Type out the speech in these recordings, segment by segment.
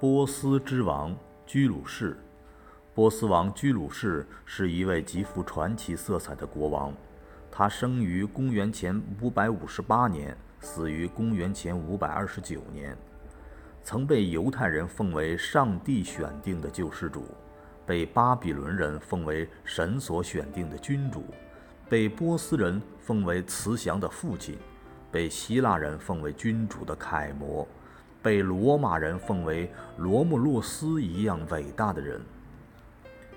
波斯之王居鲁士，波斯王居鲁士是一位极富传奇色彩的国王。他生于公元前558年，死于公元前529年。曾被犹太人奉为上帝选定的救世主，被巴比伦人奉为神所选定的君主，被波斯人奉为慈祥的父亲，被希腊人奉为君主的楷模。被罗马人奉为罗慕洛斯一样伟大的人。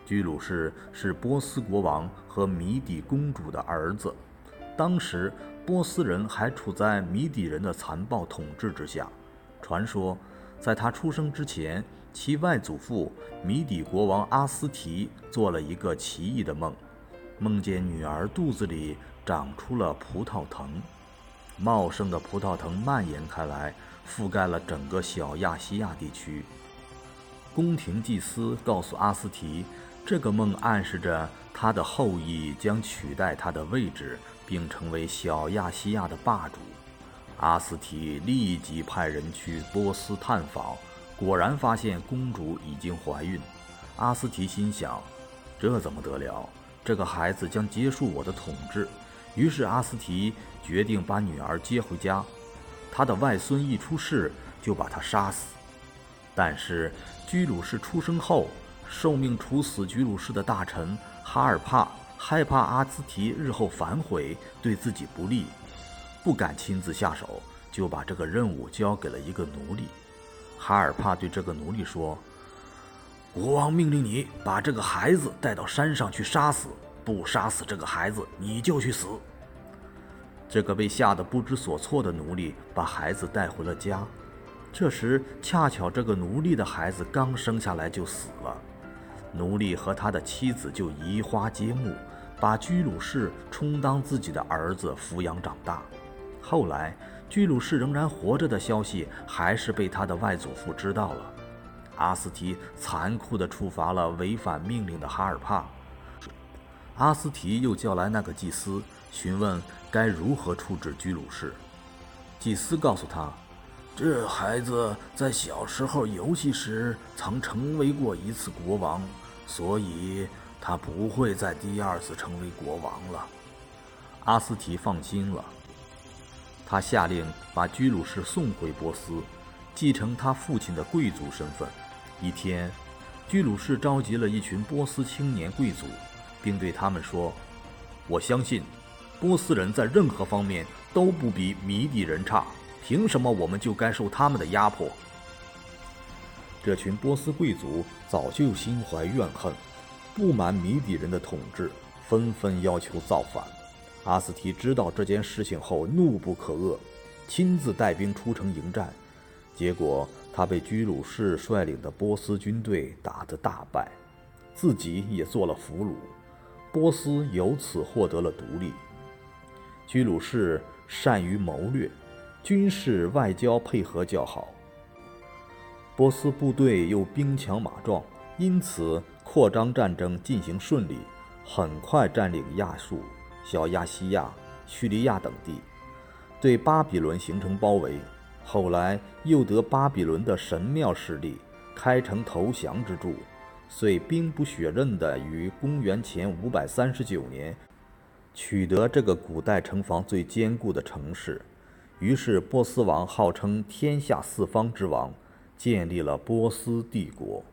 居鲁士是波斯国王和米底公主的儿子。当时，波斯人还处在米底人的残暴统治之下。传说，在他出生之前，其外祖父米底国王阿斯提做了一个奇异的梦，梦见女儿肚子里长出了葡萄藤，茂盛的葡萄藤蔓延开来。覆盖了整个小亚细亚地区。宫廷祭司告诉阿斯提，这个梦暗示着他的后裔将取代他的位置，并成为小亚细亚的霸主。阿斯提立即派人去波斯探访，果然发现公主已经怀孕。阿斯提心想：这怎么得了？这个孩子将结束我的统治。于是阿斯提决定把女儿接回家。他的外孙一出世就把他杀死，但是居鲁士出生后，受命处死居鲁士的大臣哈尔帕害怕阿兹提日后反悔对自己不利，不敢亲自下手，就把这个任务交给了一个奴隶。哈尔帕对这个奴隶说：“国王命令你把这个孩子带到山上去杀死，不杀死这个孩子，你就去死。”这个被吓得不知所措的奴隶把孩子带回了家，这时恰巧这个奴隶的孩子刚生下来就死了，奴隶和他的妻子就移花接木，把居鲁士充当自己的儿子抚养长大。后来居鲁士仍然活着的消息还是被他的外祖父知道了，阿斯提残酷地处罚了违反命令的哈尔帕。阿斯提又叫来那个祭司，询问该如何处置居鲁士。祭司告诉他，这孩子在小时候游戏时曾成为过一次国王，所以他不会再第二次成为国王了。阿斯提放心了，他下令把居鲁士送回波斯，继承他父亲的贵族身份。一天，居鲁士召集了一群波斯青年贵族。并对他们说：“我相信，波斯人在任何方面都不比米底人差，凭什么我们就该受他们的压迫？”这群波斯贵族早就心怀怨恨，不满米底人的统治，纷纷要求造反。阿斯提知道这件事情后，怒不可遏，亲自带兵出城迎战，结果他被居鲁士率领的波斯军队打得大败，自己也做了俘虏。波斯由此获得了独立。居鲁士善于谋略，军事外交配合较好。波斯部队又兵强马壮，因此扩张战争进行顺利，很快占领亚述、小亚细亚、叙利亚等地，对巴比伦形成包围。后来又得巴比伦的神庙势力，开城投降之助。遂兵不血刃地于公元前五百三十九年取得这个古代城防最坚固的城市，于是波斯王号称天下四方之王，建立了波斯帝国。